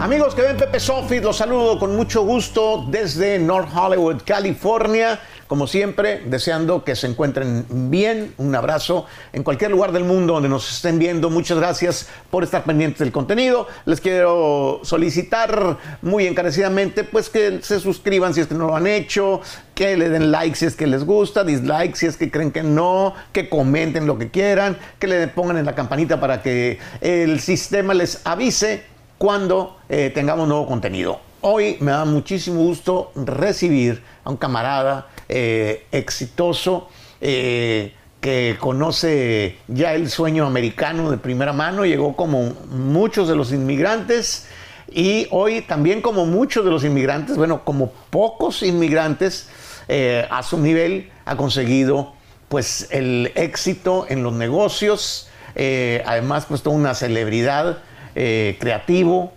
Amigos que ven Pepe Sofis, los saludo con mucho gusto desde North Hollywood, California. Como siempre, deseando que se encuentren bien. Un abrazo en cualquier lugar del mundo donde nos estén viendo. Muchas gracias por estar pendientes del contenido. Les quiero solicitar muy encarecidamente pues que se suscriban si es que no lo han hecho, que le den like si es que les gusta, dislike si es que creen que no, que comenten lo que quieran, que le pongan en la campanita para que el sistema les avise cuando eh, tengamos nuevo contenido. Hoy me da muchísimo gusto recibir a un camarada eh, exitoso eh, que conoce ya el sueño americano de primera mano, llegó como muchos de los inmigrantes y hoy también como muchos de los inmigrantes, bueno, como pocos inmigrantes a su nivel ha conseguido pues el éxito en los negocios, además pues toda una celebridad, creativo,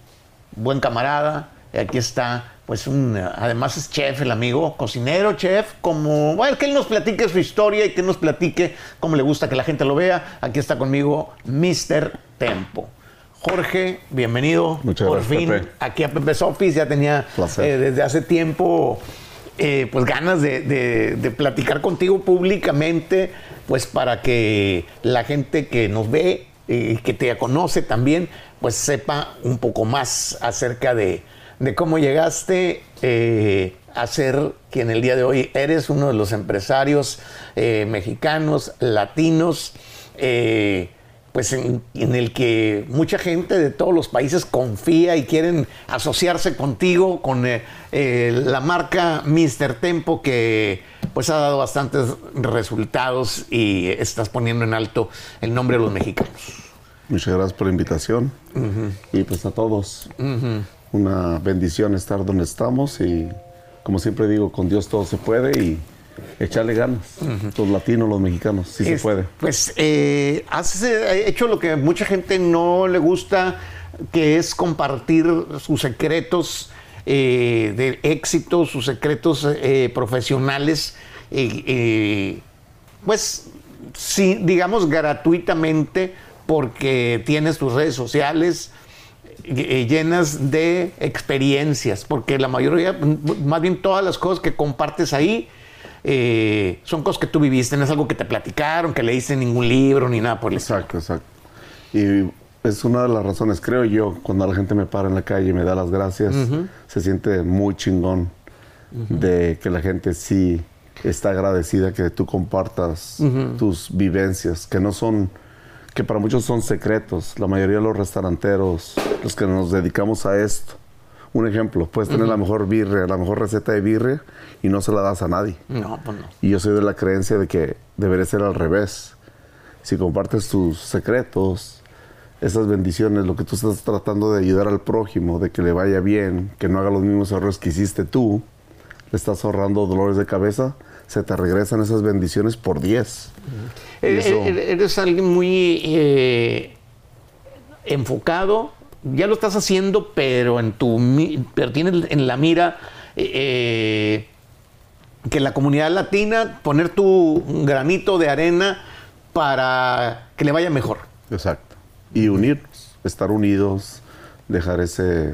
buen camarada, aquí está pues un, además es chef el amigo, cocinero, chef, como, bueno, que él nos platique su historia y que nos platique cómo le gusta que la gente lo vea. Aquí está conmigo Mr. Tempo. Jorge, bienvenido Muchas por gracias, fin Pepe. aquí a Pepe's Office. Ya tenía eh, desde hace tiempo eh, pues ganas de, de- de platicar contigo públicamente, pues para que la gente que nos ve y que te conoce también, pues sepa un poco más acerca de, de cómo llegaste eh, a ser quien el día de hoy eres, uno de los empresarios eh, mexicanos, latinos, eh, pues en, el que mucha gente de todos los países confía y quieren asociarse contigo con la marca Mr. Tempo que pues ha dado bastantes resultados y estás poniendo en alto el nombre de los mexicanos. Muchas gracias por la invitación. Y pues a todos, una bendición estar donde estamos y como siempre digo, con Dios todo se puede y echarle ganas. Los latinos, los mexicanos, sí se puede. Pues eh, has eh, hecho lo que mucha gente no le gusta, que es compartir sus secretos eh, de éxito, sus secretos eh, profesionales, eh, pues sí, digamos gratuitamente, porque tienes tus redes sociales eh, llenas de experiencias, porque la mayoría, más bien todas las cosas que compartes ahí, eh, son cosas que tú viviste, no es algo que te platicaron, que leíste en ningún libro ni nada por el. Exacto, exacto. Y es una de las razones, creo yo, cuando la gente me para en la calle y me da las gracias, se siente muy chingón de que la gente sí está agradecida que tú compartas tus vivencias, que no son, que para muchos son secretos. La mayoría de los restauranteros, los que nos dedicamos a esto. Un ejemplo, puedes tener la mejor birria, la mejor receta de birria y no se la das a nadie. No, pues no. Y yo soy de la creencia de que debería ser al revés. Si compartes tus secretos, esas bendiciones, lo que tú estás tratando de ayudar al prójimo, de que le vaya bien, que no haga los mismos errores que hiciste tú, le estás ahorrando dolores de cabeza, se te regresan esas bendiciones por 10. Y Eh, eso- eh, Eres alguien muy eh, enfocado, ya lo estás haciendo, pero en tu pero tienes en la mira eh, que la comunidad latina poner tu granito de arena para que le vaya mejor. Exacto. Y unirnos, estar unidos, dejar ese,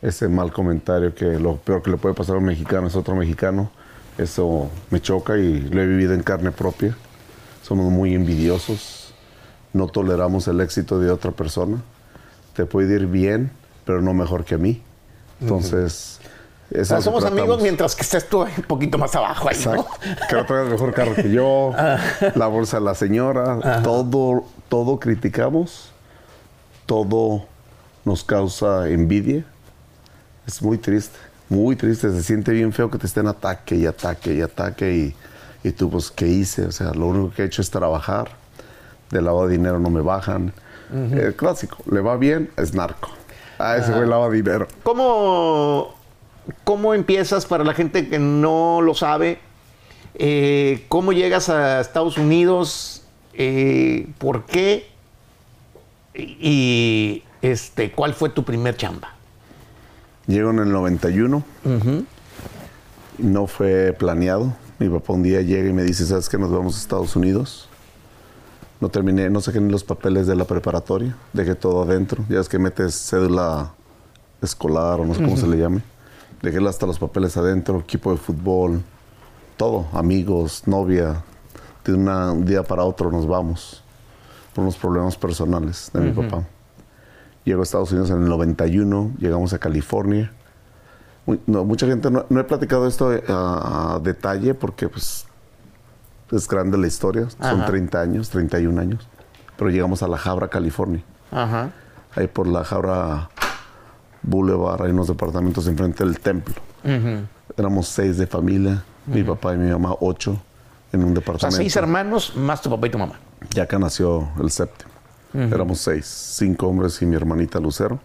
ese mal comentario que lo peor que le puede pasar a un mexicano es otro mexicano. Eso me choca y lo he vivido en carne propia. Somos muy envidiosos, no toleramos el éxito de otra persona. Te puede ir bien, pero no mejor que a mí. Entonces, O es sea, algo que somos amigos mientras que estés tú un poquito más abajo ahí, ¿no? Que no traigas mejor carro que yo, la bolsa de la señora, todo, todo criticamos, todo nos causa envidia. Es muy triste, muy triste. Se siente bien feo que te estén ataque y ataque y ataque y, y tú, pues, ¿qué hice? O sea, lo único que he hecho es trabajar. De lavado de dinero no me bajan. El clásico, le va bien, es narco. Ah, ese güey lava dinero. ¿Cómo, ¿Cómo empiezas para la gente que no lo sabe? Eh, ¿Cómo llegas a Estados Unidos? Eh, ¿Por qué? Y este, ¿cuál fue tu primer chamba? Llego en el 91. No fue planeado. Mi papá un día llega y me dice, ¿sabes qué? Nos vamos a Estados Unidos. No terminé, no saqué ni los papeles de la preparatoria. Dejé todo adentro. Ya es que metes cédula escolar o no sé cómo se le llame. Dejé hasta los papeles adentro, equipo de fútbol, todo, amigos, novia. De una- un día para otro nos vamos por unos problemas personales de mi papá. Llego a Estados Unidos en el 91, llegamos a California. No, mucha gente, no, no he platicado esto eh, a, a detalle porque pues es grande la historia, son Ajá. 30 años, 31 años. Pero llegamos a La Jabra, California. Ajá. Ahí por La Jabra Boulevard, hay unos departamentos enfrente del templo. Éramos seis de familia, mi papá y mi mamá, ocho en un O sea, departamento. seis hermanos más tu papá y tu mamá. Ya acá nació el séptimo. Éramos seis, cinco hombres y mi hermanita Lucero.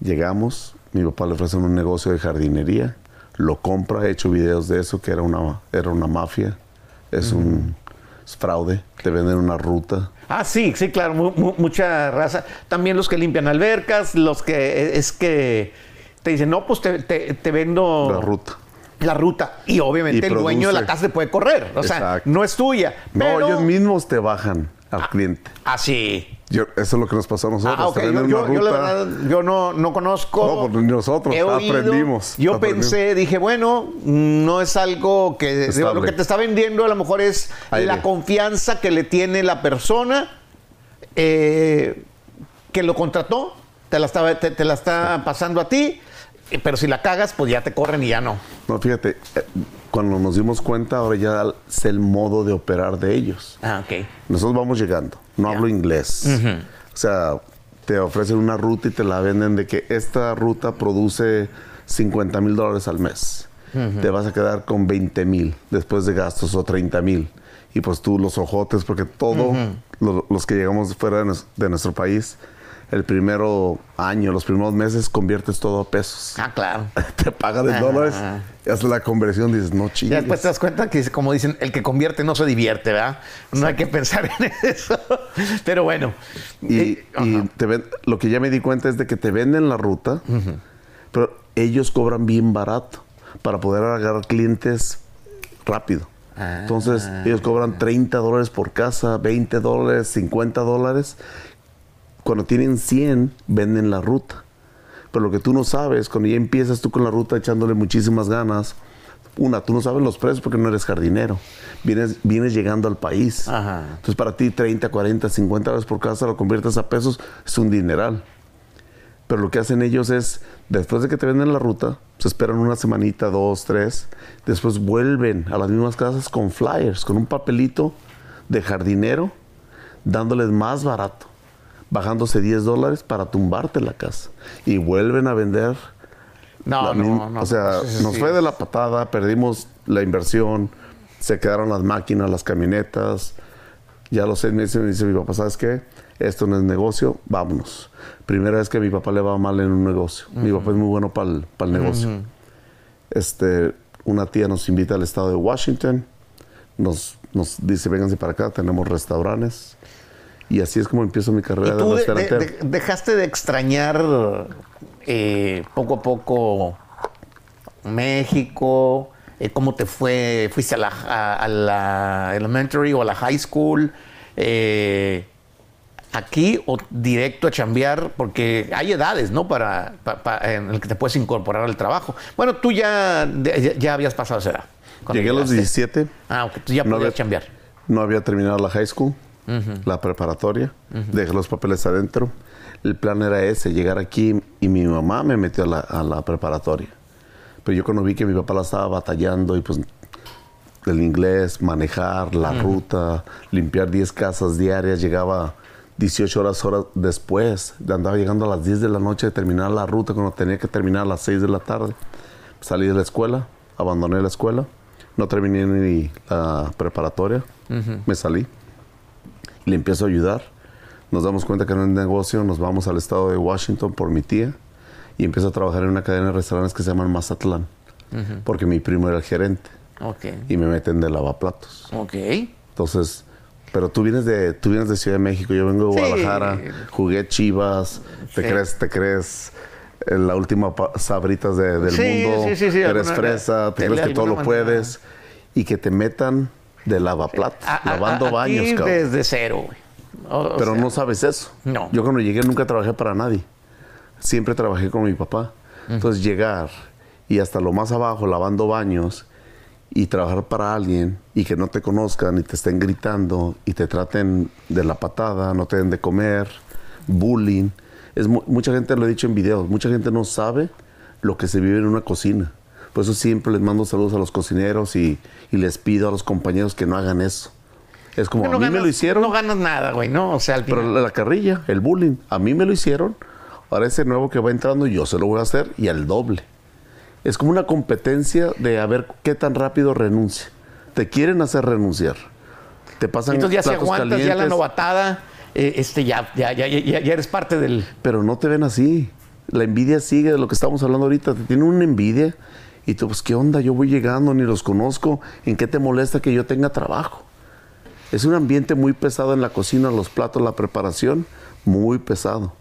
Llegamos, mi papá le ofrece un negocio de jardinería, lo compra, he hecho videos de eso, que era una, era una mafia, es un es fraude, te venden una ruta. Ah, sí, sí, claro, mu- mu- mucha raza. También los que limpian albercas, los que es que te dicen, no, pues te, te- te vendo La ruta. la ruta. Y obviamente Y el dueño de la casa te puede correr. O sea, Exacto. no es tuya. No, ellos mismos te bajan al cliente. Ah, sí. Yo- eso es lo que nos pasó a nosotros. Ah, Yo, una yo- yo la verdad, yo no, no conozco. No, pues nosotros, He oído. aprendimos, Yo aprendimos. pensé, dije, bueno, no es algo que... Estable. lo que te está vendiendo a lo mejor es Aire. la confianza que le tiene la persona eh, que lo contrató, te la, estaba, te, te la está pasando a ti, pero si la cagas, pues ya te corren y ya no. No, fíjate, eh, cuando nos dimos cuenta, ahora ya sé el modo de operar de ellos. Ah, ok. Nosotros vamos llegando, no hablo inglés. O sea, te ofrecen una ruta y te la venden de que esta ruta produce 50 mil dólares al mes. Te vas a quedar con 20 mil después de gastos o 30 mil. Y pues tú los ojotes, porque todo, lo- los que llegamos fuera de, de nuestro país, el primero año, los primeros meses, conviertes todo a pesos. Ah, claro. te pagan en Ajá. dólares y haces la conversión dices, no chingues. después te das cuenta que, como dicen, el que convierte no se divierte, ¿verdad? No hay que pensar en eso. Pero bueno. Y, Eh, y te ven- lo que ya me di cuenta es de que te venden la ruta, pero ellos cobran bien barato para poder agarrar clientes rápido. Ah. Entonces, ellos cobran 30 dólares por casa, 20 dólares, 50 dólares. Cuando tienen 100, venden la ruta. Pero lo que tú no sabes, cuando ya empiezas tú con la ruta echándole muchísimas ganas, una, tú no sabes los precios porque no eres jardinero. Vienes, vienes llegando al país. Ajá. Entonces, para ti, 30, 40, 50 dólares por casa, lo conviertes a pesos, es un dineral. Pero lo que hacen ellos es, después de que te venden la ruta, se esperan una semanita, dos, tres, después vuelven a las mismas casas con flyers, con un papelito de jardinero, dándoles más barato, bajándose 10 dólares para tumbarte la casa. Y vuelven a vender No, no, no. O sea, Sí, nos sí. fue de la patada, perdimos la inversión, se quedaron las máquinas, las camionetas. Ya a los seis meses me dice mi papá, ¿sabes qué? Esto no es negocio, vámonos. Primera vez que a mi papá le va mal en un negocio. Mi papá es muy bueno para el negocio. Este, una tía nos invita al estado de Washington, nos, nos dice, vénganse para acá, tenemos restaurantes. Y así es como empiezo mi ¿Y carrera de tú de- de- dejaste de extrañar eh, poco a poco México? Eh, ¿Cómo te fue? ¿Fuiste a la, a- a la elementary o a la high school? Eh, ¿Aquí o directo a chambear? Porque hay edades, ¿no? Para, pa- pa- en el que te puedes incorporar al trabajo. Bueno, tú ya, ya, ya habías pasado esa edad. Llegué a los llegaste. 17. Ah, ok. Tú ya No podías había- chambear. No había terminado la high school, la preparatoria, dejé los papeles adentro. El plan era ese, llegar aquí y mi mamá me metió a la, a la preparatoria. Pero yo cuando vi que mi papá la estaba batallando y pues el inglés, manejar, la ruta, limpiar 10 casas diarias, llegaba 18 horas, horas después, andaba llegando a las 10 de la noche de terminar la ruta cuando tenía que terminar a las 6 de la tarde. Salí de la escuela, abandoné la escuela, no terminé ni la preparatoria, me salí. Le empiezo a ayudar. Nos damos cuenta que no es negocio, nos vamos al estado de Washington por mi tía y empiezo a trabajar en una cadena de restaurantes que se llaman Mazatlán, porque mi primo era el gerente Ok. y me meten de lavaplatos. Ok. Entonces, pero tú vienes de tú vienes de Ciudad de México, yo vengo de Sí. Guadalajara, jugué Chivas, te crees te crees eh, la última sabritas de- del Sí, mundo, sí, sí, sí, eres fresa, te crees que todo lo manera. puedes y que te metan de lavaplatos, A- a- lavando a- baños, cabrón. desde cero, güey. O- o Pero sea, no sabes eso. No. Yo cuando llegué nunca trabajé para nadie. siempre trabajé con mi papá. Entonces llegar y hasta lo más abajo lavando baños y trabajar para alguien y que no te conozcan y te estén gritando y te traten de la patada, no te den de comer, bullying. Es mucha gente lo he dicho en videos, mucha gente no sabe lo que se vive en una cocina. Por eso siempre les mando saludos a los cocineros y, les pido a los compañeros que no hagan eso. Es como, a mí me lo hicieron. No ganas nada, güey, ¿no? O sea, al Pero la carrilla, el bullying, a mí me lo hicieron. Ahora ese nuevo que va entrando, yo se lo voy a hacer y al doble. Es como una competencia de a ver qué tan rápido renuncia. Te quieren hacer renunciar. Te pasan Entonces ya se aguantas, ya la novatada, eh, este, ya, ya, ya, ya, eres parte del... Pero no te ven así. La envidia sigue de lo que estamos hablando ahorita. Te tienen una envidia y tú, pues, ¿qué onda? Yo voy llegando, ni los conozco. ¿En qué te molesta que yo tenga trabajo? Es un ambiente muy pesado en la cocina, los platos, la preparación, muy pesado.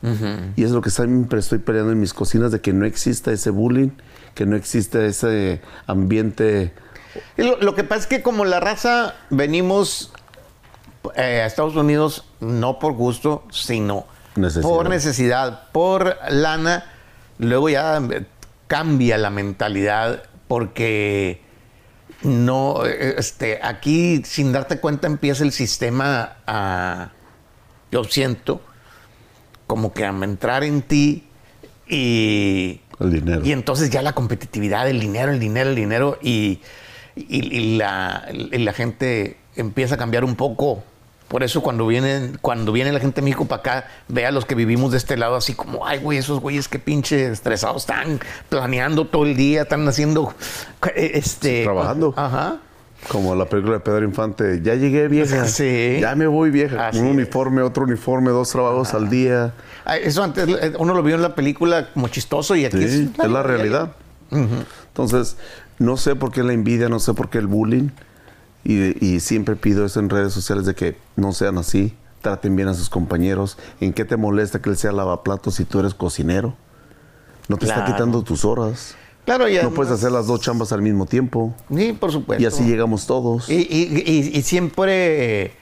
Y es lo que siempre estoy peleando en mis cocinas, de que no exista ese bullying, que no exista ese ambiente. Lo, que pasa es que como la raza venimos eh, a Estados Unidos no por gusto, sino por necesidad, por lana, luego ya cambia la mentalidad porque no, este, aquí sin darte cuenta empieza el sistema a, yo siento, como que a entrar en ti y... El dinero. Y entonces ya la competitividad, el dinero, el dinero, el dinero y, y, la, y la gente empieza a cambiar un poco por eso cuando vienen, cuando viene la gente de México para acá, ve a los que vivimos de este lado así como, ay, güey, esos güeyes que pinche estresados están planeando todo el día, están haciendo, eh, este... trabajando. Ajá. Como la película de Pedro Infante, ya llegué vieja, sí. ya me voy vieja, un uniforme, otro uniforme, dos trabajos al día. Eso antes eh, uno lo vio en la película como chistoso y aquí es, la, realidad. Entonces, no sé por qué la envidia, no sé por qué el bullying. Y, siempre pido eso en redes sociales de que no sean así, traten bien a sus compañeros. ¿En qué te molesta que él sea lavaplatos si tú eres cocinero? No te está quitando tus horas. Claro, ya. No puedes hacer las dos chambas al mismo tiempo. Sí, por supuesto. Y así llegamos todos. Y, siempre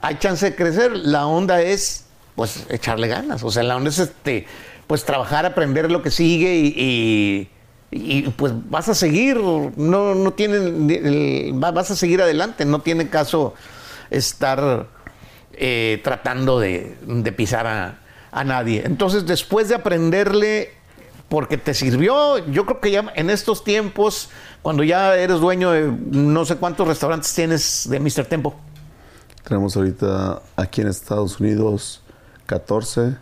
hay chance de crecer. La onda es, pues, echarle ganas. O sea, la onda es, este, pues, trabajar, aprender lo que sigue y y pues vas a seguir, no, no tienen, vas a seguir adelante, no tiene caso estar eh, tratando de, pisar a, nadie. Entonces, después de aprenderle, porque te sirvió, yo creo que ya en estos tiempos, cuando ya eres dueño de no sé cuántos restaurantes tienes de Mr. Tempo. Tenemos ahorita aquí en Estados Unidos 14,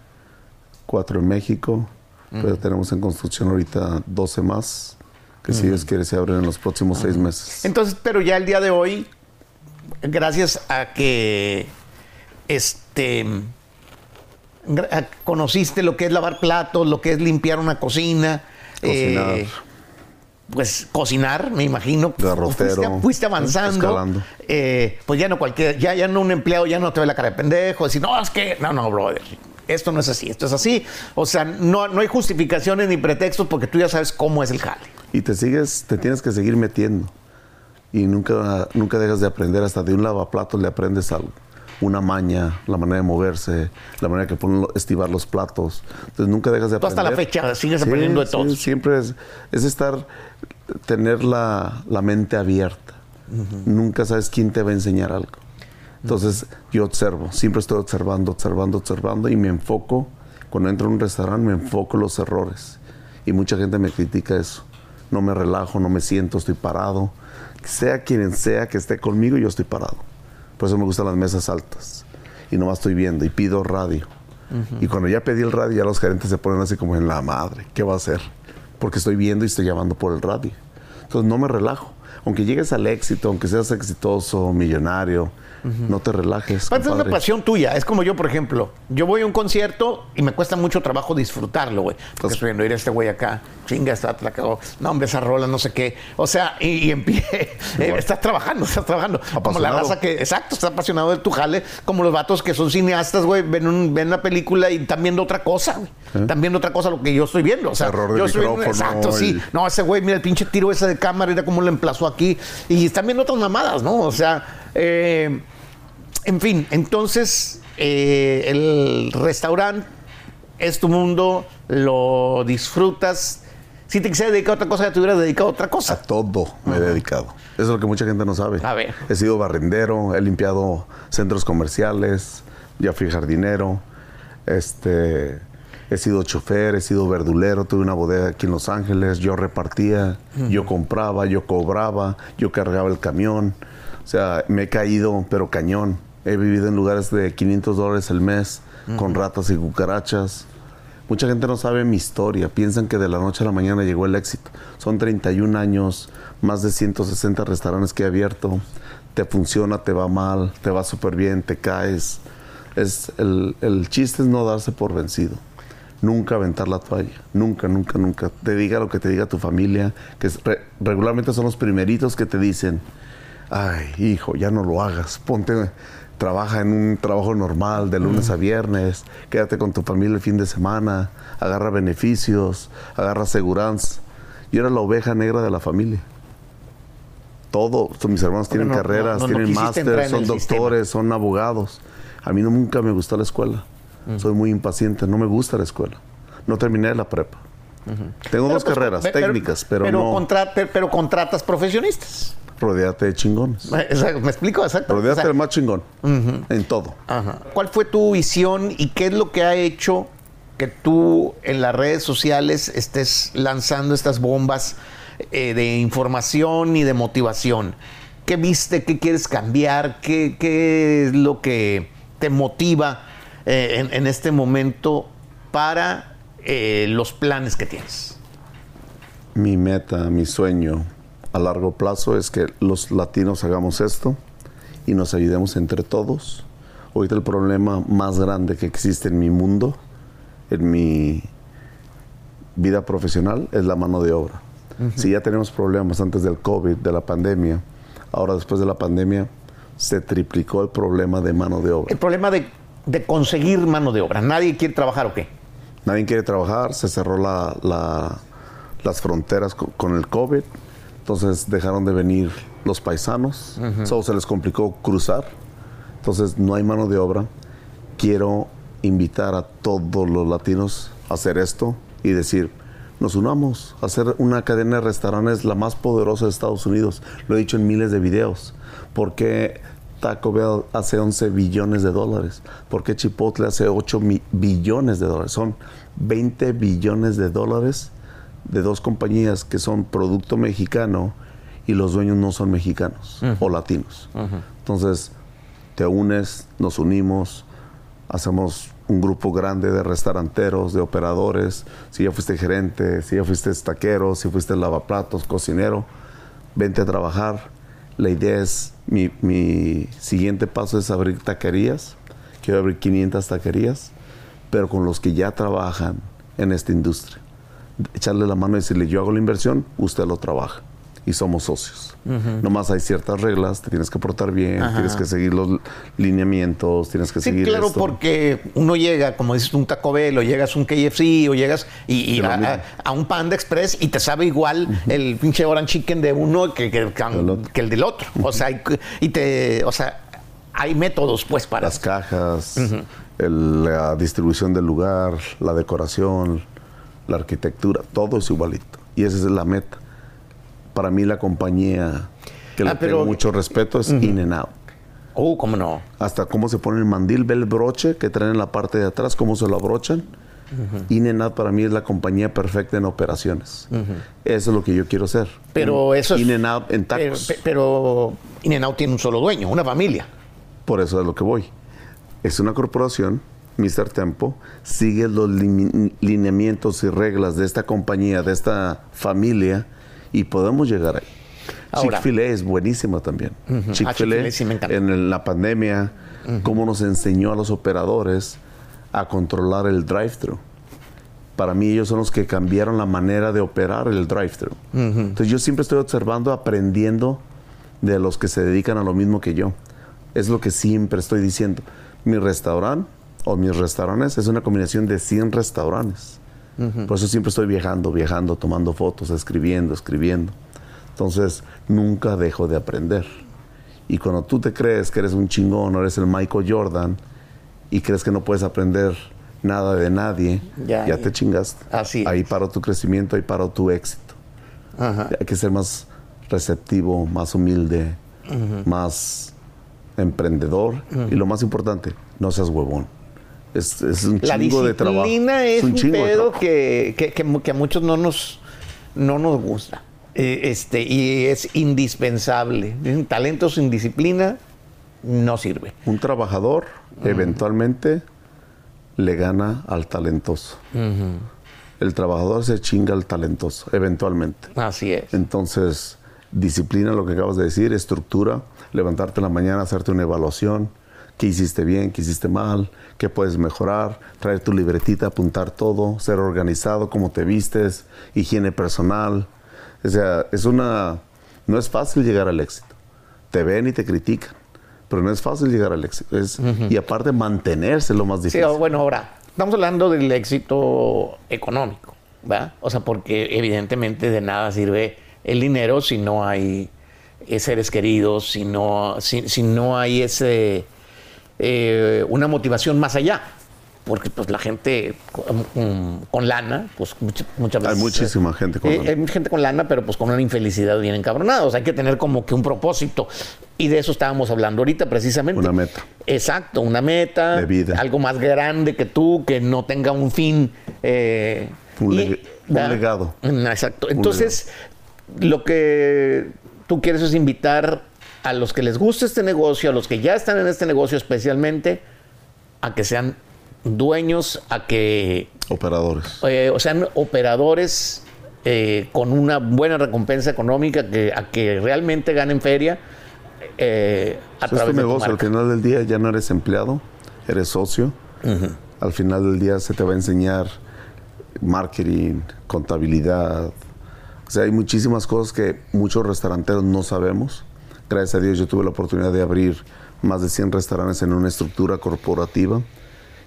4 en México, pero tenemos en construcción ahorita 12 más, que si Dios quiere se abren en los próximos seis meses. Entonces, pero ya el día de hoy, gracias a que este conociste lo que es lavar platos, lo que es limpiar una cocina, cocinar. Eh, pues cocinar, me imagino. Fuiste, fuiste, avanzando. Eh, pues ya no cualquier, ya, ya no un empleado ya no te ve la cara de pendejo, decir, no, es que, no, no, brother esto no es así, esto es así. O sea, no, no hay justificaciones ni pretextos porque tú ya sabes cómo es el jale. Y te sigues, te tienes que seguir metiendo. Y nunca, nunca dejas de aprender, hasta de un lavaplatos le aprendes algo una maña, la manera de moverse, la manera que ponen estivar los platos. Entonces nunca dejas de aprender. hasta la fecha sigues aprendiendo de todo. siempre es, es, estar, tener la, la mente abierta. Nunca sabes quién te va a enseñar algo. Entonces yo observo, siempre estoy observando, observando, observando y me enfoco, cuando entro en un restaurante me enfoco en los errores. Y mucha gente me critica eso. No me relajo, no me siento, estoy parado. Sea quien sea que esté conmigo, yo estoy parado. Por eso me gustan las mesas altas. Y nomás estoy viendo y pido radio. Y cuando ya pedí el radio, ya los gerentes se ponen así como en la madre, ¿qué va a hacer? Porque estoy viendo y estoy llamando por el radio. Entonces no me relajo. Aunque llegues al éxito, aunque seas exitoso, millonario, no te relajes. es una pasión tuya. Es como yo, por ejemplo. Yo voy a un concierto y me cuesta mucho trabajo disfrutarlo, güey. Porque estoy viendo ir a este güey acá. Chinga, está atracado. No, hombre, esa rola, no sé qué. O sea, y, en pie. Eh, estás trabajando, estás trabajando. Como la raza que, exacto, está apasionado de tu jale. Como los vatos que son cineastas, güey, ven, un, ven una película y están viendo otra cosa, güey. ¿Eh? Están viendo otra cosa lo que yo estoy viendo. O sea, Error de yo estoy viendo, exacto, sí. No, ese güey, mira el pinche tiro ese de cámara, mira cómo lo emplazó aquí. Y están viendo otras mamadas, ¿no? O sea, eh, en fin, entonces eh, el restaurante es tu mundo, lo disfrutas. Si te quisiera dedicar a otra cosa, ya te hubieras dedicado a otra cosa. A todo me he dedicado. Eso es lo que mucha gente no sabe. A ver. He sido barrendero, he limpiado centros comerciales, ya fui jardinero, este, he sido chofer, he sido verdulero, tuve una bodega aquí en Los Ángeles, yo repartía, yo compraba, yo cobraba, yo cargaba el camión. O sea, me he caído, pero cañón. He vivido en lugares de 500 dólares el mes, con ratas y cucarachas. Mucha gente no sabe mi historia, piensan que de la noche a la mañana llegó el éxito. Son 31 años, más de 160 restaurantes que he abierto. Te funciona, te va mal, te va súper bien, te caes. Es, el, el chiste es no darse por vencido. Nunca aventar la toalla. Nunca, nunca, nunca. Te diga lo que te diga tu familia, que re- regularmente son los primeritos que te dicen, ay, hijo, ya no lo hagas. Ponte, trabaja en un trabajo normal de lunes a viernes, quédate con tu familia el fin de semana, agarra beneficios, agarra seguranza. Yo era la oveja negra de la familia. Todo, son- mis hermanos tienen no- no- carreras, no- no tienen máster, son doctores, son abogados. A mí no, nunca me gustó la escuela. Soy muy impaciente, no me gusta la escuela. No terminé la prepa. Tengo dos Pero, pues, carreras técnicas, pero, no contra- pe- pero contratas profesionistas. Rodeate de chingones. Exacto, ¿Me explico? Exacto. Rodeate O sea, del más chingón en todo. Ajá. ¿Cuál fue tu visión y qué es lo que ha hecho que tú en las redes sociales estés lanzando estas bombas eh, de información y de motivación? ¿Qué viste? ¿Qué quieres cambiar? ¿Qué, qué es lo que te motiva eh, en, en este momento para eh, los planes que tienes? Mi meta, mi sueño a largo plazo es que los latinos hagamos esto y nos ayudemos entre todos. Ahorita el problema más grande que existe en mi mundo, en mi vida profesional, es la mano de obra. Si ya tenemos problemas antes del COVID, de la pandemia, ahora después de la pandemia se triplicó el problema de mano de obra. El problema de, de conseguir mano de obra. ¿Nadie quiere trabajar o qué? Nadie quiere trabajar, se cerró la- la- las fronteras co- con el COVID, entonces dejaron de venir los paisanos, solo se les complicó cruzar, entonces no hay mano de obra. Quiero invitar a todos los latinos a hacer esto y decir, nos unamos a hacer una cadena de restaurantes la más poderosa de Estados Unidos. Lo he dicho en miles de videos. ¿Por qué Taco Bell hace 11 billones de dólares? ¿Por qué Chipotle hace 8 mi- billones de dólares? Son 20 billones de dólares de dos compañías que son producto mexicano y los dueños no son mexicanos o latinos. Entonces, te unes, nos unimos, hacemos un grupo grande de restauranteros, de operadores. Si ya fuiste gerente, si ya fuiste taquero, si fuiste lavaplatos, cocinero, vente a trabajar. La idea es, mi, mi siguiente paso es abrir taquerías. Quiero abrir 500 taquerías, pero con los que ya trabajan en esta industria. Echarle la mano y decirle, yo hago la inversión, usted lo trabaja. Y somos socios. Nomás hay ciertas reglas, te tienes que portar bien, Ajá. tienes que seguir los lineamientos, tienes que Sí, seguir claro, esto. porque uno llega, como dices, un Taco Bell, o llegas a un KFC, o llegas y, y a, a- a un Panda Express y te sabe igual el pinche Orange Chicken de uno que, que- que- El otro. que el del otro. O sea, y, y te, o sea, hay métodos pues para las cajas, el- la distribución del lugar, la decoración, la arquitectura, todo es igualito. Y esa es la meta. Para mí la compañía que Ah, le pero- tengo mucho respeto es In and Out. Oh, cómo no. Hasta cómo se pone el mandil, ve el broche que traen en la parte de atrás, cómo se lo abrochan. In and Out para mí es la compañía perfecta en operaciones. Eso es lo que yo quiero ser. Pero eso es- In and Out en Pero, tacos. pe- pero In-N-Out tiene un solo dueño, una familia. Por eso es lo que voy. Es una corporación, Mr. Tempo, sigue los lineamientos y reglas de esta compañía, de esta familia, y podemos llegar ahí. Chick-fil-A es buenísima también. Ah, Chick-fil-A, encanta. en la pandemia, cómo nos enseñó a los operadores a controlar el drive-thru. Para mí ellos son los que cambiaron la manera de operar el drive-thru. Entonces yo siempre estoy observando, aprendiendo de los que se dedican a lo mismo que yo. Es lo que siempre estoy diciendo. Mi restaurante o mis restaurantes es una combinación de 100 restaurantes. Por eso siempre estoy viajando, viajando, tomando fotos, escribiendo, escribiendo. Entonces nunca dejo de aprender. Y cuando tú te crees que eres un chingón o eres el Michael Jordan y crees que no puedes aprender nada de nadie, Ya, te chingaste. Así Ahí paró tu crecimiento, ahí paró tu éxito. Hay que ser más receptivo, más humilde, más emprendedor y lo más importante, no seas huevón. Es, es un La chingo de trabajo. disciplina es un, pedo trabajo. que, que- que a muchos no nos, no nos gusta. Eh, este, y es indispensable. Talento sin disciplina no sirve. Un trabajador eventualmente le gana al talentoso. El trabajador se chinga al talentoso, eventualmente. Así es. Entonces, disciplina, lo que acabas de decir, estructura, levantarte en la mañana, hacerte una evaluación, qué hiciste bien, qué hiciste mal, qué puedes mejorar, traer tu libretita, apuntar todo, ser organizado, cómo te vistes, higiene personal. O sea, es una... No es fácil llegar al éxito. Te ven y te critican, pero no es fácil llegar al éxito. Es, Y aparte, mantenerse lo más Sí, difícil. o bueno, ahora, estamos hablando del éxito económico, ¿verdad? O sea, porque evidentemente de nada sirve el dinero si no hay eh, seres queridos, si no, si, si no hay ese eh, una motivación más allá. Porque pues la gente con, lana, pues mucha- muchas Hay veces... muchísima gente con Eh, lana. Hay mucha gente con lana, pero pues con una infelicidad bien encabronada. O sea, hay que tener como que un propósito. Y de eso estábamos hablando ahorita precisamente. Una meta. Exacto, una meta. De vida. Algo más grande que tú, que no tenga un fin. eh, Un legado. Exacto. Entonces, lo que tú quieres es invitar a los que les gusta este negocio, a los que ya están en este negocio especialmente, a que sean dueños, a que Operadores. eh, o sean operadores eh, con una buena recompensa económica, que, a que realmente ganen feria eh, a Pues es tu través de tu negocio, al final del día ya no eres empleado, eres socio. Al final del día se te va a enseñar marketing, contabilidad. O sea, hay muchísimas cosas que muchos restauranteros no sabemos. Gracias a Dios yo tuve la oportunidad de abrir más de 100 restaurantes en una estructura corporativa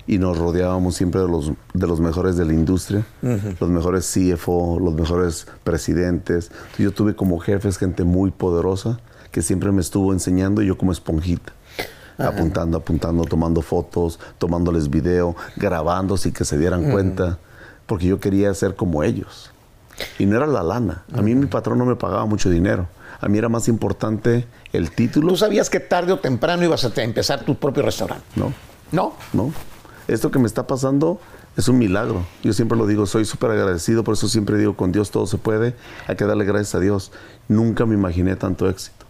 y nos rodeábamos siempre de los, de los mejores de la industria, los mejores CFO, los mejores presidentes. Yo tuve como jefes gente muy poderosa que siempre me estuvo enseñando y yo como esponjita. Apuntando, apuntando, tomando fotos, tomándoles video, grabando sin que se dieran cuenta, porque yo quería ser como ellos. Y no era la lana. A mí mi patrón no me pagaba mucho dinero. A mí era más importante el título. Tú sabías que tarde o temprano ibas a empezar tu propio restaurante. No, ¿No? no. Esto que me está pasando es un milagro. Yo siempre lo digo, soy súper agradecido, por eso siempre digo, con Dios todo se puede, hay que darle gracias a Dios. Nunca me imaginé tanto éxito.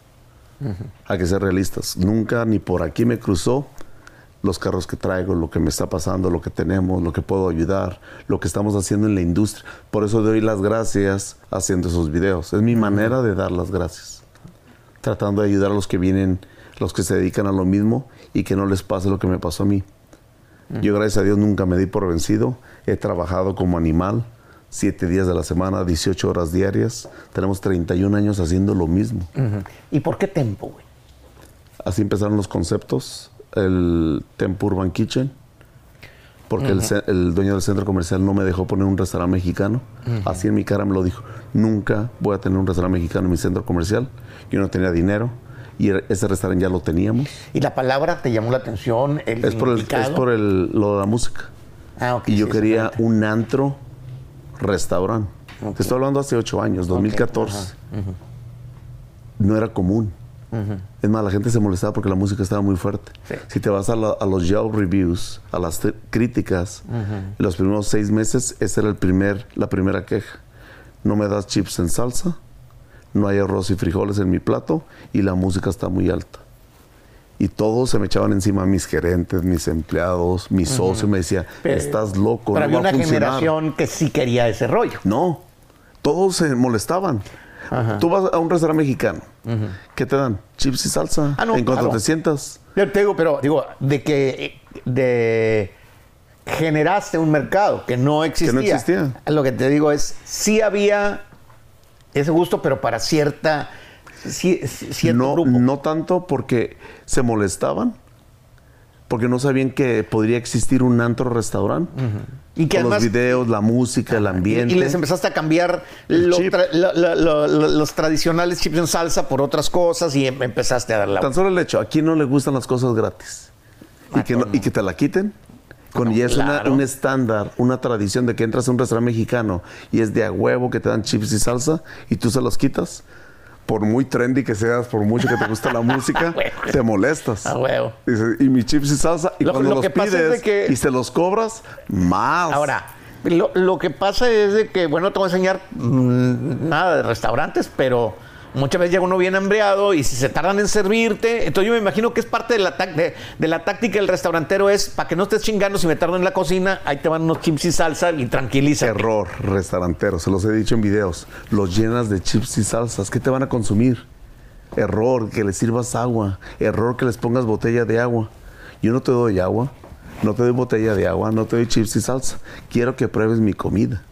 Hay que ser realistas. Nunca ni por aquí me cruzó los carros que traigo, lo que me está pasando, lo que tenemos, lo que puedo ayudar, lo que estamos haciendo en la industria. Por eso doy las gracias haciendo esos videos. Es mi manera de dar las gracias. Tratando de ayudar a los que vienen, los que se dedican a lo mismo y que no les pase lo que me pasó a mí. Yo, gracias a Dios, nunca me di por vencido. He trabajado como animal, siete días de la semana, 18 horas diarias. Tenemos 31 años haciendo lo mismo. ¿Y por qué Tempo, güey? Así empezaron los conceptos. El Tempo Urban Kitchen. Porque el ce- el, dueño del centro comercial no me dejó poner un restaurante mexicano. Así en mi cara me lo dijo. Nunca voy a tener un restaurante mexicano en mi centro comercial. Yo no tenía dinero. Y ese restaurante ya lo teníamos. ¿Y la palabra te llamó la atención? El Es por, el, es por el- lo de la música. Ah, ok, Y yo sí, quería un antro restaurante. Te estoy hablando hace ocho años, 2014. No era común. Es más, la gente se molestaba porque la música estaba muy fuerte. Sí. Si te vas a, la- a los Yelp reviews, a las críticas, los primeros seis meses, esa era el primer, la primera queja. No me das chips en salsa, no hay arroz y frijoles en mi plato y la música está muy alta. Y todos se me echaban encima, mis gerentes, mis empleados, mi socio me decía, estás loco, Pero no había va a una funcionar". generación que sí quería ese rollo. No, todos se molestaban. Tú vas a un restaurante mexicano, ¿qué te dan? Chips y salsa. Ah, no, en cuanto claro. te sientas, Yo te digo, pero digo, de que de generaste un mercado que no existía. existía. Lo que te digo es, sí había ese gusto, pero para cierta ci- cierto no, grupo. no tanto porque se molestaban, porque no sabían que podría existir un antro restaurante. Y que Con además- los videos, la música, el Y, ambiente. y les empezaste a cambiar lo tra- lo- lo- los tradicionales chips en salsa por otras cosas y em- empezaste a dar la Tan solo el hecho, ¿a quién no le gustan las cosas gratis? Y que, no- el y que te la quiten Con, y es un estándar, una tradición de que entras a un restaurante mexicano y es de a huevo que te dan chips y salsa y tú se los quitas por muy trendy que seas, por mucho que te guste la música, te molestas. A huevo. y mis chips y salsa, y cuando los pides y se los cobras, más. Ahora, lo, que pasa es de que, bueno, te voy a enseñar mm, nada de restaurantes, pero muchas veces llega uno bien hambreado y si se tardan en servirte, entonces yo me imagino que es parte de la, de, la táctica del restaurantero es, para que no estés chingando si me tardo en la cocina, ahí te van unos chips y salsa y tranquiliza. Error, restaurantero, se los he dicho en videos, los llenas de chips y salsas, ¿qué te van a consumir? Error, que les sirvas agua, error que les pongas botella de agua. Yo no te doy agua, no te doy botella de agua, no te doy chips y salsa. Quiero que pruebes mi comida.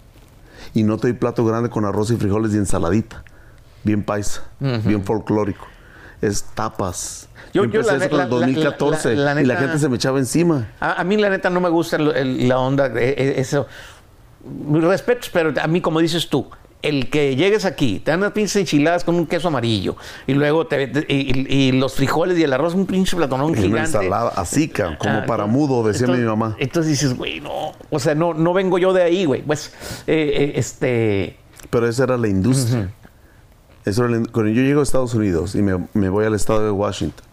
Y no te doy plato grande con arroz y frijoles y ensaladita. Bien paisa, bien folclórico. Es tapas. Yo, empecé eso en el 2014 y la gente se me echaba encima. A, mí la neta no me gusta la onda, de, eso. Respetos, pero a mí como dices tú, el que llegues aquí, te dan unas pinches enchiladas con un queso amarillo y luego te, y, los frijoles y el arroz, un pinche platonón gigante. Una ensalada así, como ah, para mudo, decía mi mamá. Entonces dices, güey, no, o sea, no, no vengo yo de ahí, güey. Pues, eh, eh, este... Pero esa era la industria. Eso cuando yo llego a Estados Unidos y me, voy al estado de Washington,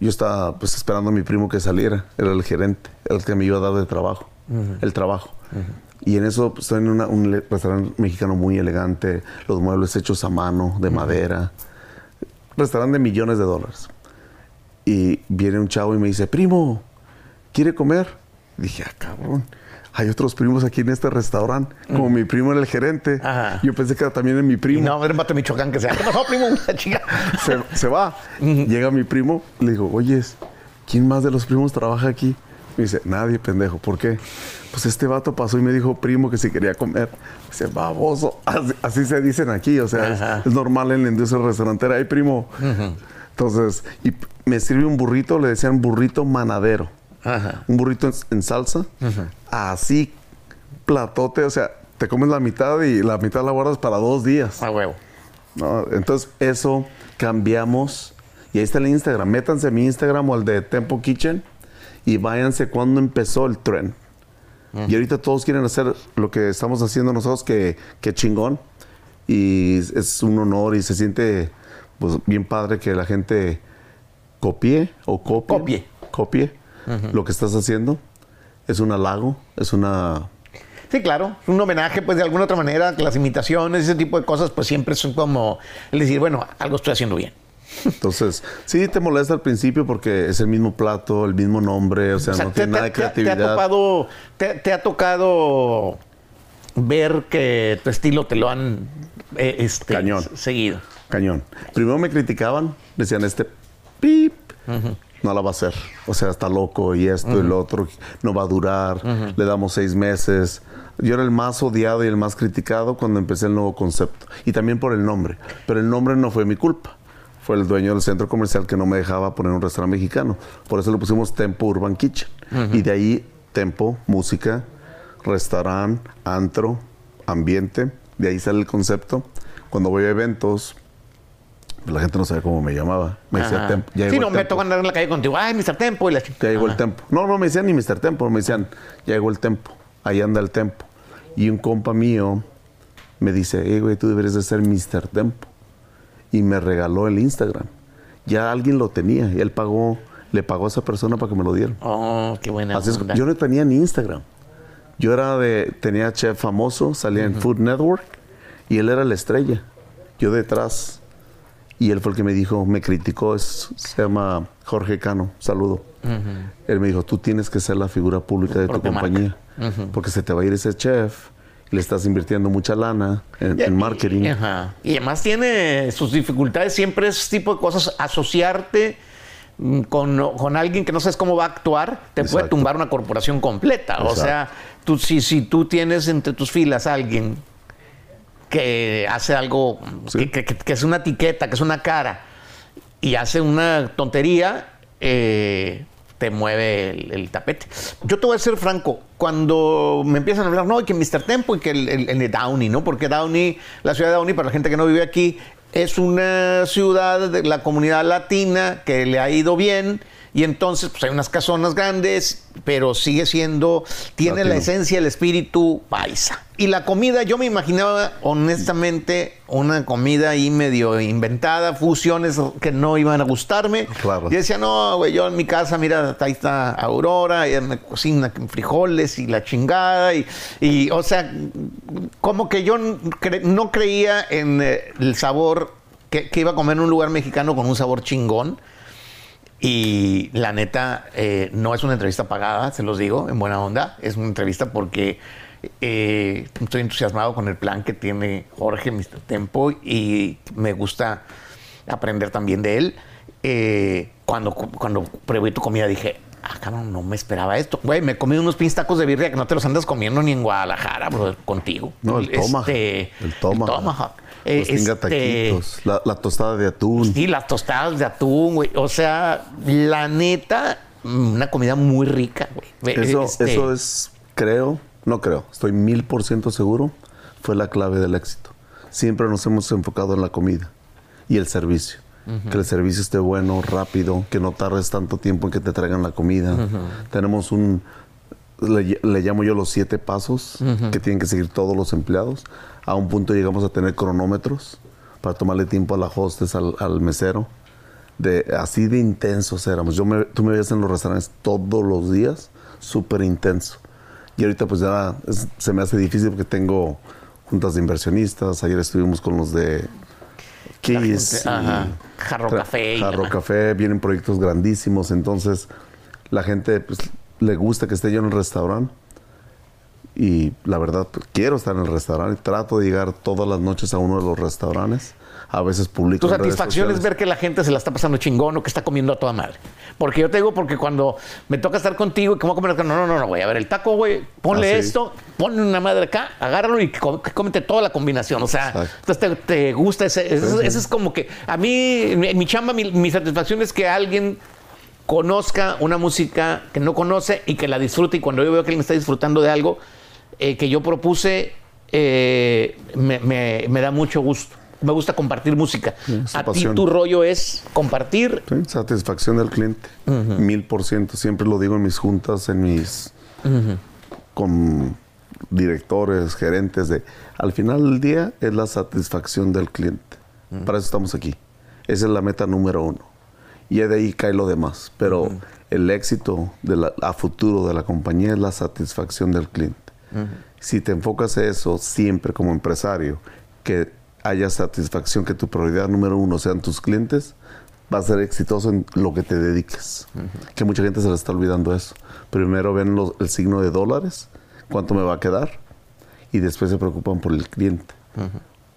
yo estaba pues esperando a mi primo que saliera, era el gerente, el que me iba a dar de trabajo, el trabajo. Y en eso pues, estoy en un restaurante mexicano muy elegante, los muebles hechos a mano, de madera. Restaurante de millones de dólares. Y viene un chavo y me dice, primo, ¿quiere comer? dije, ah, cabrón. Hay otros primos aquí en este restaurante. Como mi primo era el gerente. Yo pensé que era también mi primo. no, era Mato Michoacán que sea. ¿Qué pasó, primo? se, se va. Llega mi primo. Le digo, oye, ¿quién más de los primos trabaja aquí? Me dice, nadie, pendejo. ¿Por qué? Pues este vato pasó y me dijo, primo, que si quería comer. Dice, baboso. Así, se dicen aquí. O sea, es, normal en la industria restaurantera. Ay, primo. Entonces, y me sirve un burrito, le decían burrito manadero. Un burrito en, salsa. Así, platote. O sea, te comes la mitad y la mitad la guardas para dos días. A huevo. Entonces, eso cambiamos. Y ahí está el Instagram. Métanse a mi Instagram o al de Tempo Kitchen y váyanse cuando empezó el tren. Y ahorita todos quieren hacer lo que estamos haciendo nosotros, que, que chingón. Y es un honor y se siente pues, bien padre que la gente copie o copie. Copie. Lo que estás haciendo. Es un halago, es una Sí, claro, un homenaje, pues de alguna otra manera, que las imitaciones, ese tipo de cosas, pues siempre son como el decir, bueno, algo estoy haciendo bien. Entonces, sí te molesta al principio porque es el mismo plato, el mismo nombre, o sea, no tiene nada de creatividad. Te, ha, tocado ver que tu estilo te lo han eh, este, Cañón. seguido. Cañón. Primero me criticaban, decían este pip. No la va a hacer. O sea, está loco y esto y lo otro. No va a durar. Le damos seis meses. Yo era el más odiado y el más criticado cuando empecé el nuevo concepto. Y también por el nombre. Pero el nombre no fue mi culpa fue el dueño del centro comercial que no me dejaba poner un restaurante mexicano. Por eso le pusimos Tempo Urban Kitchen. Y de ahí Tempo, música, restaurante, antro, ambiente. De ahí sale el concepto. Cuando voy a eventos, la gente no sabe cómo me llamaba. Me decía Tempo. Ya sí, no, me toca andar en la calle contigo. Ay, Mr. Tempo. Y la... Ya llegó el Tempo. No, no me decían ni Mr. Tempo. Me decían, ya llegó el Tempo. Ahí anda el Tempo. Y un compa mío me dice, hey, güey, tú deberías de ser Mr. Tempo y me regaló el Instagram. Ya alguien lo tenía y él pagó, le pagó a esa persona para que me lo diera. Oh, qué buena. yo no tenía ni Instagram. Yo era de, tenía chef famoso, salía en Food Network y él era la estrella. Yo detrás. Y él fue el que me dijo, me criticó, se llama Jorge Cano, saludo. Él me dijo, tú tienes que ser la figura pública de tu compañía, porque se te va a ir ese chef le estás invirtiendo mucha lana en, marketing. Y, además tiene sus dificultades siempre ese tipo de cosas, asociarte mm, con, alguien que no sabes cómo va a actuar, te puede tumbar una corporación completa. O sea, tú, si, si tú tienes entre tus filas a alguien que hace algo, que, es una etiqueta, que es una cara, y hace una tontería, eh, te mueve el, tapete. Yo te voy a ser franco, cuando me empiezan a hablar, no, que Mr. Tempo y que el, el, Downey, ¿no? Porque Downey, la ciudad de Downey, para la gente que no vive aquí, es una ciudad de la comunidad latina que le ha ido bien Y entonces, pues hay unas casonas grandes, pero sigue siendo, tiene la esencia, el espíritu paisa. Y la comida, yo me imaginaba honestamente una comida ahí medio inventada, fusiones que no iban a gustarme. Claro. Y decía, no, güey, yo en mi casa, mira, ahí está Aurora, ella me cocina frijoles y la chingada. Y, o sea, como que yo no creía en eh, el sabor que, iba a comer en un lugar mexicano con un sabor chingón. Y la neta, eh, no es una entrevista pagada, se los digo, en buena onda. Es una entrevista porque eh, estoy entusiasmado con el plan que tiene Jorge Mr. Tempo y me gusta aprender también de él. Eh, cuando, cuando probé tu comida dije, ah, cabrón, no me esperaba esto. Güey, me comí unos pinches tacos de birria que no te los andas comiendo ni en Guadalajara, bro, contigo. No, el. Este, el tomahawk. El Los este, taquitos, la, la, tostada de atún. Sí, las tostadas de atún, güey. O sea, la neta, una comida muy rica, güey. Eso, este, eso es, creo, no creo, estoy mil por ciento seguro, fue la clave del éxito. Siempre nos hemos enfocado en la comida y el servicio. Que el servicio esté bueno, rápido, que no tardes tanto tiempo en que te traigan la comida. Tenemos un, le, llamo yo los siete pasos que tienen que seguir todos los empleados. A un punto llegamos a tener cronómetros para tomarle tiempo a la hostess, al, mesero. De, así de intensos éramos. Yo me, tú me veías en los restaurantes todos los días, súper intenso. Y ahorita pues ya se me hace difícil porque tengo juntas de inversionistas. Ayer estuvimos con los de Kiss. Jarro Café. Jarro Café. Vienen proyectos grandísimos. Entonces la gente pues, le gusta que esté yo en el restaurante. Y la verdad, pues, quiero estar en el restaurante. Trato de llegar todas las noches a uno de los restaurantes a veces publico. Tu satisfacción es ver que la gente se la está pasando chingón o que está comiendo a toda madre. Porque yo te digo, porque cuando me toca estar contigo y como comer, no, no, no, no, güey, a ver, el taco, güey, ponle ah, esto, ponle una madre acá, agárralo y cómete toda la combinación. O sea, entonces te, gusta ese, ese, es como que a mí, mi, chamba, mi, satisfacción es que alguien conozca una música que no conoce y que la disfrute y cuando yo veo que alguien está disfrutando de algo eh, que yo propuse, eh, me da mucho gusto me gusta compartir música. a ti tu rollo es compartir. satisfacción del cliente, mil por ciento. Siempre lo digo en mis juntas, en mis con directores, gerentes de. Al final del día es la satisfacción del cliente. Para eso estamos aquí. Esa es la meta número uno. Y de ahí cae lo demás. Pero el éxito de a futuro de la compañía es la satisfacción del cliente. Si te enfocas a eso siempre como empresario, que haya satisfacción, que tu prioridad número uno sean tus clientes, vas a ser exitoso en lo que te dediques. Que mucha gente se le está olvidando eso. Primero ven el signo de dólares, cuánto me va a quedar, y después se preocupan por el cliente.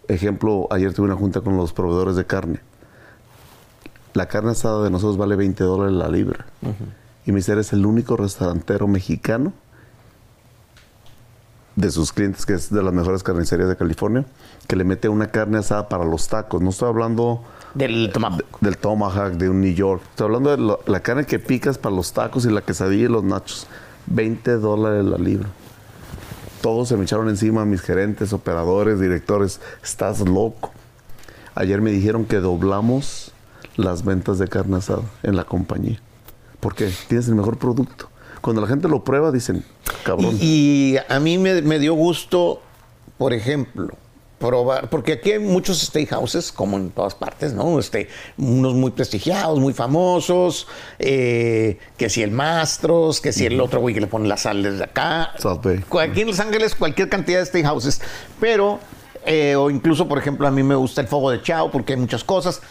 Ejemplo, ayer tuve una junta con los proveedores de carne. La carne asada de nosotros vale 20 dólares la libra. Y mi ser es el único restaurantero mexicano de sus clientes, que es de las mejores carnicerías de California, que le mete una carne asada para los tacos. No estoy hablando del tomahawk, del tomahawk de un New York. Estoy hablando de la carne que picas para los tacos y la quesadilla y los nachos. 20 dólares la libra. Todos se me echaron encima, mis gerentes, operadores, directores. Estás loco. Ayer me dijeron que doblamos las ventas de carne asada en la compañía. ¿Por qué? Tienes el mejor producto. Cuando la gente lo prueba, dicen, cabrón. Y, a mí me, dio gusto, por ejemplo, probar, porque aquí hay muchos steakhouses, como en todas partes, ¿no? Este, unos muy prestigiados, muy famosos, eh, que si el Mastros, que si el otro güey que le pone la sal desde acá. Aquí en Los Ángeles, cualquier cantidad de steakhouses, pero, eh, o incluso, por ejemplo, a mí me gusta el fuego de chao, porque hay muchas cosas,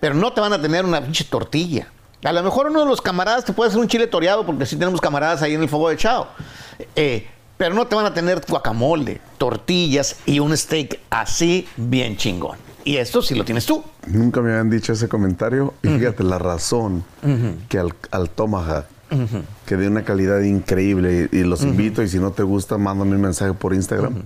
pero no te van a tener una pinche tortilla. A lo mejor uno de los camaradas te puede hacer un chile toreado, porque sí tenemos camaradas ahí en el fuego de chao. Eh, pero no te van a tener guacamole, tortillas y un steak así bien chingón. Y esto sí lo tienes tú. Nunca me habían dicho ese comentario. Y fíjate la razón que al, al Tomahawk, que de una calidad increíble, y, los invito, y si no te gusta, mándame un mensaje por Instagram,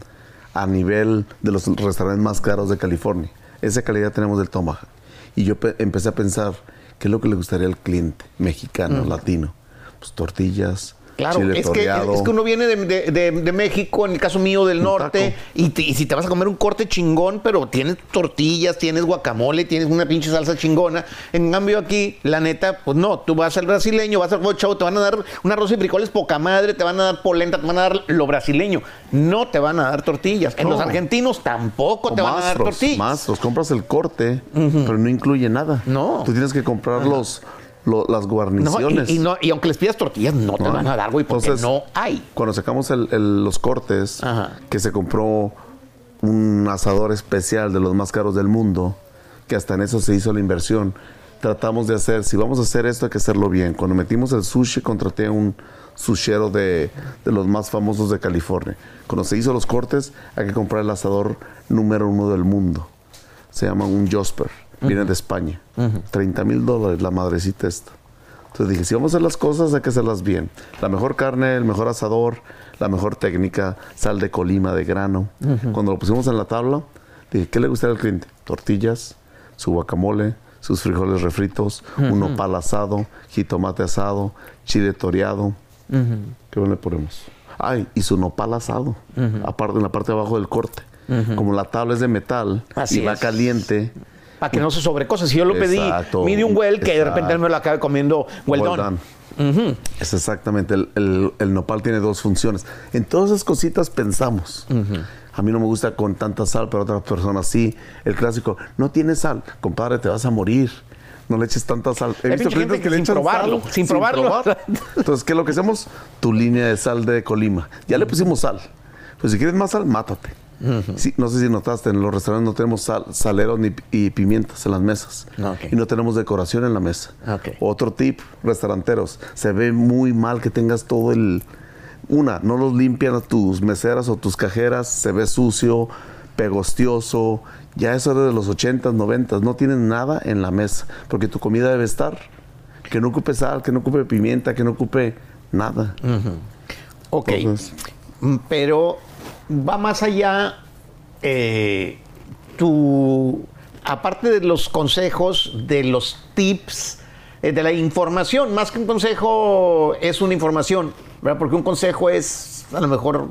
a nivel de los restaurantes más caros de California. Esa calidad tenemos del Tomahawk. Y yo empecé a pensar, ¿qué es lo que le gustaría al cliente mexicano, latino? Pues tortillas, Claro, es que, es que, uno viene de, México, en el caso mío del norte, y, si te vas a comer un corte chingón, pero tienes tortillas, tienes guacamole, tienes una pinche salsa chingona. En cambio aquí, la neta, pues no, tú vas al brasileño, vas al chavo, te van a dar un arroz y frijoles poca madre, te van a dar polenta, te van a dar lo brasileño. No te van a dar tortillas. En los argentinos tampoco te van a dar tortillas. Más, los compras el corte, pero no incluye nada. No. Tú tienes que comprar los las guarniciones. y, aunque les pidas tortillas, no te van a dar, güey, porque no hay. Cuando sacamos los cortes, que se compró un asador especial de los más caros del mundo, que hasta en eso se hizo la inversión. Tratamos de hacer, si vamos a hacer esto, hay que hacerlo bien. Cuando metimos el sushi, contraté a un sushero de, de los más famosos de California. Cuando se hizo los cortes, hay que comprar el asador número uno del mundo. Se llama un Josper viene de España. 30 mil dólares la madrecita esta. Entonces dije, si vamos a hacer las cosas, hay que hacerlas bien. La mejor carne, el mejor asador, la mejor técnica, sal de colima, de grano. Cuando lo pusimos en la tabla, dije, ¿qué le gustaría al cliente? Tortillas, su guacamole, sus frijoles refritos, un nopal asado, jitomate asado, chile toreado. ¿Qué le ponemos? Ay, y su nopal asado, aparte en la parte de abajo del corte. Como la tabla es de metal y va caliente, para que no se sobrecose. Si yo lo pedí medium well, que de repente me lo acabe comiendo well, done. Es exactamente, el, nopal tiene dos funciones. En todas esas cositas pensamos. A mí no me gusta con tanta sal, pero otras personas sí. El clásico, no tiene sal, compadre, te vas a morir. No le eches tanta sal. He visto clientes que, le echan probarlo, sin, probarlo. Entonces, ¿qué es lo que hacemos? Tu línea de sal de Colima. Ya le pusimos sal. Pues si quieres más sal, mátate no sé si notaste, en los restaurantes no tenemos sal, saleros ni, y pimientas en las mesas. Y no tenemos decoración en la mesa. Otro tip, restauranteros, se ve muy mal que tengas todo el... Una, no los limpian tus meseras o tus cajeras, se ve sucio, pegostioso. Ya eso era de los 80s, 90 no tienen nada en la mesa, porque tu comida debe estar. Que no ocupe sal, que no ocupe pimienta, que no ocupe nada. Ok. Mm, pero va más allá eh, tu, aparte de los consejos, de los tips, eh, de la información, más que un consejo es una información, ¿verdad? Porque un consejo es a lo mejor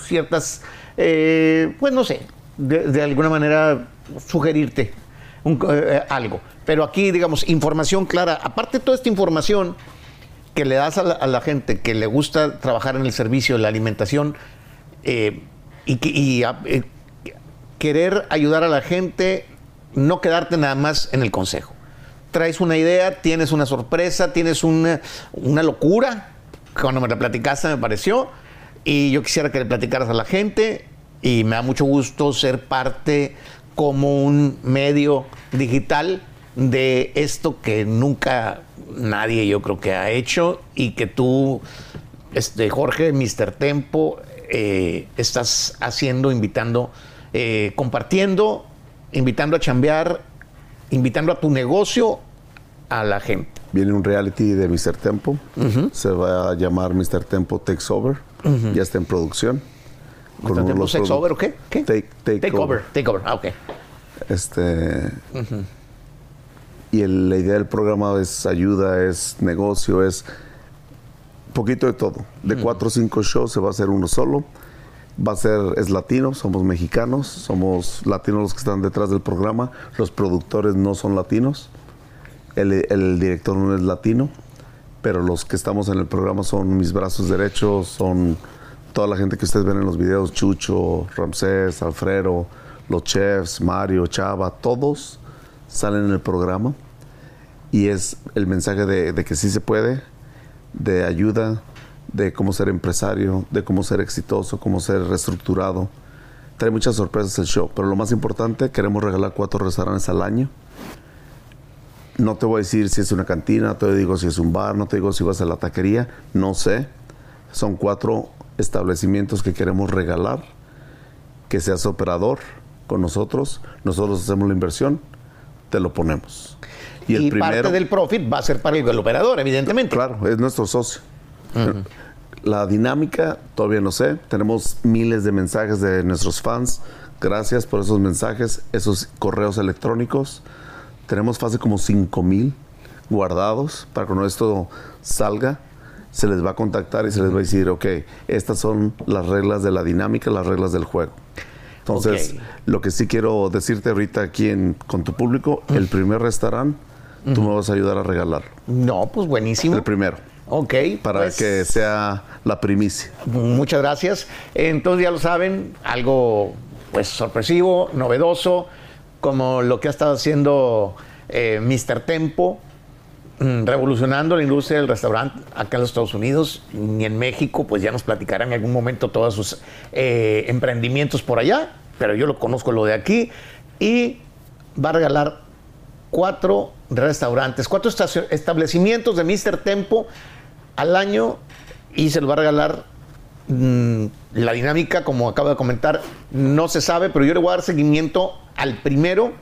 ciertas, eh, pues no sé, de, alguna manera sugerirte algo. Pero aquí, digamos, información clara. Aparte de toda esta información que le das a la, a la gente que le gusta trabajar en el servicio de la alimentación, eh, y, eh, querer ayudar a la gente, no quedarte nada más en el consejo. Traes una idea, tienes una sorpresa, tienes una, locura. Cuando me la platicaste me pareció. Y yo quisiera que le platicaras a la gente. Y me da mucho gusto ser parte como un medio digital de esto que nunca nadie yo creo que ha hecho y que tú, este, Jorge, Mr. Tempo, eh, estás haciendo, invitando, eh, compartiendo, invitando a chambear, invitando a tu negocio a la gente. Viene un reality de Mr. Tempo, se va a llamar Mr. Tempo Takes Over, ya está en producción. ¿Mr. Tempo Takes Over o qué? Take, over. Take Over, ah, ok. Este... Y la idea del programa es ayuda, es negocio, es poquito de todo. De cuatro o cinco shows se va a hacer uno solo. Va a ser, es latino, somos mexicanos, somos latinos los que están detrás del programa. Los productores no son latinos. El, director no es latino. Pero los que estamos en el programa son mis brazos derechos, son toda la gente que ustedes ven en los videos, Chucho, Ramsés, Alfredo, los chefs, Mario, Chava, todos salen en el programa. Y es el mensaje de, de que sí se puede, de ayuda, de cómo ser empresario, de cómo ser exitoso, cómo ser reestructurado. Trae muchas sorpresas el show, pero lo más importante, queremos regalar cuatro restaurantes al año. No te voy a decir si es una cantina, te digo si es un bar, no te digo si vas a la taquería, no sé. Son cuatro establecimientos que queremos regalar, que seas operador con nosotros, nosotros hacemos la inversión, te lo ponemos. Y, parte del profit va a ser para el, operador, evidentemente. Claro, es nuestro socio. La dinámica, todavía no sé. Tenemos miles de mensajes de nuestros fans. Gracias por esos mensajes, esos correos electrónicos. Tenemos fase como 5 mil guardados para que cuando esto salga se les va a contactar y se les va a decir, ok, estas son las reglas de la dinámica, las reglas del juego. Entonces, lo que sí quiero decirte ahorita aquí en- con tu público, el primer restaurante, tú me vas a ayudar a regalarlo. No, pues buenísimo. El primero, Ok. para pues, que sea la primicia. Muchas gracias. Entonces ya lo saben, algo pues sorpresivo, novedoso, como lo que ha estado haciendo eh, Mr. Tempo, mm, revolucionando la industria del restaurante acá en los Estados Unidos y en México, pues ya nos platicarán en algún momento todos sus eh, emprendimientos por allá, pero yo lo conozco lo de aquí y va a regalar cuatro restaurantes, cuatro establecimientos de Mr. Tempo al año y se lo va a regalar mm, la dinámica, como acabo de comentar, no se sabe, pero yo le voy a dar seguimiento al primero,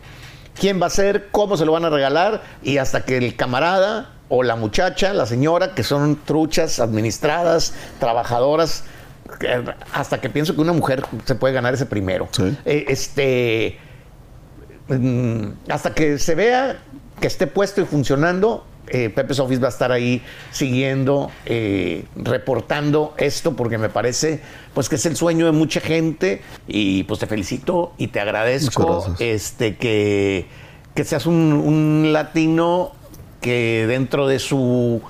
quién va a ser, cómo se lo van a regalar y hasta que el camarada o la muchacha, la señora, que son truchas, administradas, trabajadoras, hasta que pienso que una mujer se puede ganar ese primero. Sí. Eh, este, mm, hasta que se vea que esté puesto y funcionando, eh, Pepe's Office va a estar ahí siguiendo, eh, reportando esto, porque me parece pues que es el sueño de mucha gente. Y pues te felicito y te agradezco este, que, que seas un, un latino que dentro de su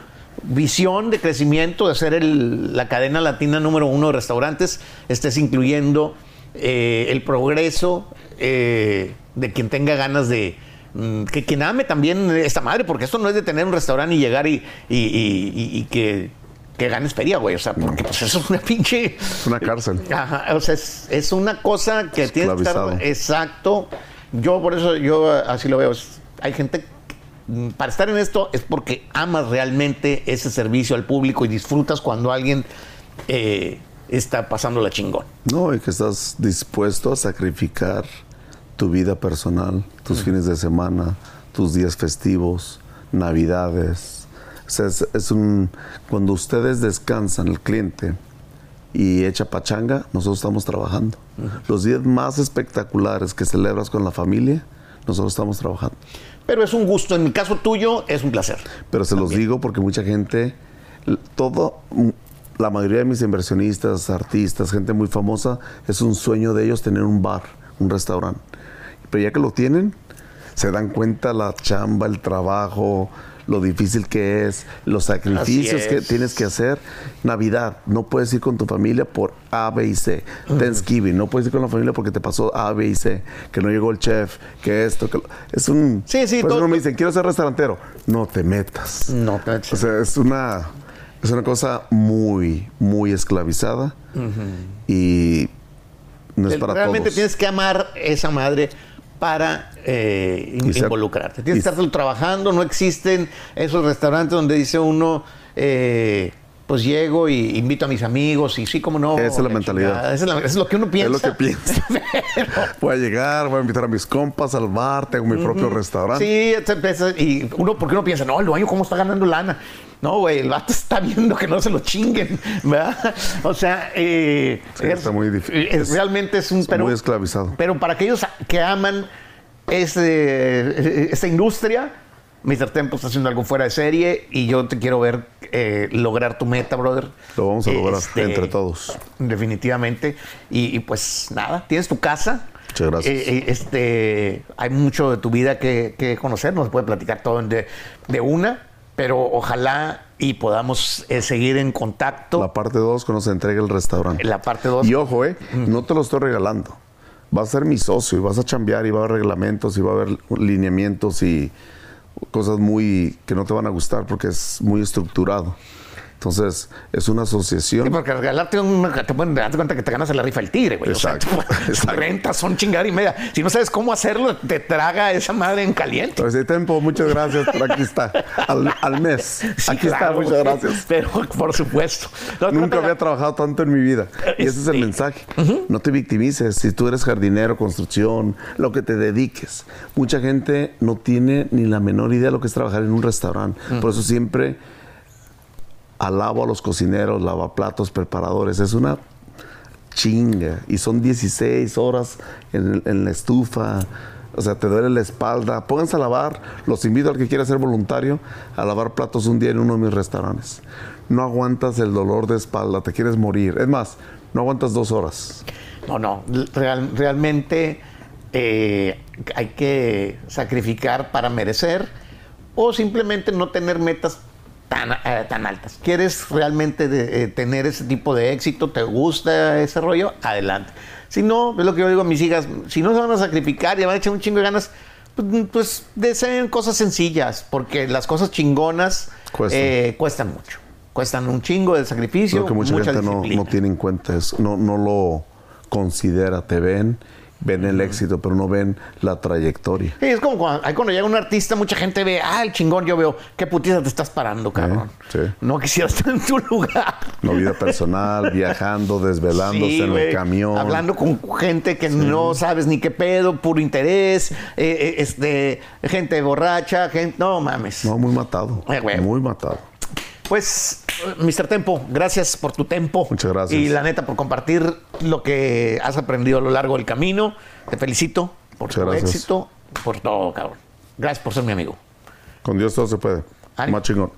visión de crecimiento, de ser el- la cadena latina número uno de restaurantes, estés incluyendo eh, el progreso eh, de quien tenga ganas de... mm, Que quien ame también esta madre, porque esto no es de tener un restaurante y llegar y, y- y- y- y que, que ganes feria, güey. O sea, porque pues eso es una pinche... Es una cárcel. Ajá, o sea, es, es una cosa que tiene que estar. Exacto. Yo por eso, yo así lo veo. Es- hay gente. mm, Para estar en esto es porque amas realmente ese servicio al público y disfrutas cuando alguien eh, está pasando la chingón. No, y que estás dispuesto a sacrificar tu vida personal, tus fines de semana, tus días festivos, navidades. O sea, es, es un... Cuando ustedes descansan, el cliente, y echa pachanga, nosotros estamos trabajando. Los días más espectaculares que celebras con la familia, nosotros estamos trabajando. Pero es un gusto. En mi caso tuyo, es un placer. Pero se los digo porque mucha gente, todo, mm, la mayoría de mis inversionistas, artistas, gente muy famosa, es un sueño de ellos tener un bar, un restaurante. Pero ya que lo tienen, se dan cuenta la chamba, el trabajo, lo difícil que es, los sacrificios que es. tienes que hacer. Navidad, no puedes ir con tu familia por A, B y C. Thanksgiving, no puedes ir con la familia porque te pasó A, B y C. Que no llegó el chef, que esto, que lo- Es un... Sí, sí, todo- me dicen, quiero ser restaurantero. No te metas. No, O sea, es una, es una cosa muy, muy esclavizada y no es para realmente todos. tienes que amar esa madre para eh, involucrarte. Tienes que y- estar trabajando, no existen esos restaurantes donde dice uno, eh, pues llego y invito a mis amigos y sí, como no. Esa es la mentalidad. Esa es, la- eso es lo que uno piensa. Es lo que piensa. Voy a llegar, voy a invitar a mis compas al bar, tengo mi propio restaurante. Sí, y uno, porque uno piensa, no, el dueño, ¿cómo está ganando lana? No, güey, el vato está viendo que no se lo chinguen, ¿verdad? O sea, eh, Sí, está muy difícil. es- realmente es un... Es pero- muy esclavizado. Pero para aquellos que aman ese, esta industria, Mr. Tempo está haciendo algo fuera de serie y yo te quiero ver eh, lograr tu meta, brother. Lo vamos a lograr Este, entre todos. Definitivamente. Y, y pues nada, tienes tu casa. Muchas gracias. Eh, eh, este, hay mucho de tu vida que, que conocer, no se puede platicar todo de, de una, pero ojalá y podamos eh, seguir en contacto. La parte 2 cuando se entregue el restaurante. La parte 2. Y ojo, eh, no te lo estoy regalando. Vas a ser mi socio y vas a chambear y va a haber reglamentos y va a haber lineamientos y cosas muy que no te van a gustar porque es muy estructurado. Entonces, es una Sí, asociación. porque regalarte una, te pueden cuenta que te ganas la rifa el tigre, güey. Exacto, O sea, exacto. rentas son chingar y media. Si no sabes cómo hacerlo, te traga esa madre en caliente. Entonces, Tempo, muchas gracias, pero aquí está, al, al mes. Sí, aquí está, claro, muchas sí, gracias. Pero por supuesto. No, Nunca había trabajado tanto en mi vida. Y ese es el Sí. mensaje. No te victimices. Si tú eres jardinero, construcción, lo que te dediques. Mucha gente no tiene ni la menor idea de lo que es trabajar en un restaurante. Por eso siempre alabo a los cocineros, lavaplatos, preparadores. Es una chinga. Y son 16 horas en, la estufa. o sea, te duele la espalda, pónganse a lavar. Los invito al que quiera ser voluntario a lavar platos un día en uno de mis restaurantes. No aguantas el dolor de espalda, te quieres morir. Es más, no aguantas dos horas. No, no, real- realmente eh, hay que sacrificar para merecer o simplemente no tener metas tan, eh, tan altas. ¿Quieres realmente de- eh, tener ese tipo de éxito? ¿Te gusta ese rollo? Adelante. Si no, es lo que yo digo a mis hijas, si no se van a sacrificar y van a echar un chingo de ganas, pues, pues deseen cosas sencillas, porque las cosas chingonas Cuestan. eh, cuestan mucho. Cuestan un chingo de sacrificio, Lo que mucha, gente no, disciplina. no tiene en cuenta es, no, no lo considera, te ven, ven el éxito, pero no ven la trayectoria. Sí, es como cuando, cuando llega un artista, mucha gente ve, ah, el chingón, yo veo, qué putiza te estás parando, cabrón. sí. No quisiera estar en tu lugar. No vida personal, viajando, desvelándose Sí, en el camión. Hablando con gente que no sabes ni qué pedo, puro interés, eh, eh, este, gente borracha, gente. No mames. No, muy matado. Eh. Muy matado. Pues, Mr. Tempo, gracias por tu tempo. Muchas gracias. Y la neta, por compartir lo que has aprendido a lo largo del camino. Te felicito por Muchas tu gracias. éxito, por todo, cabrón. Gracias por ser mi amigo. Con Dios todo se puede. Más chingón.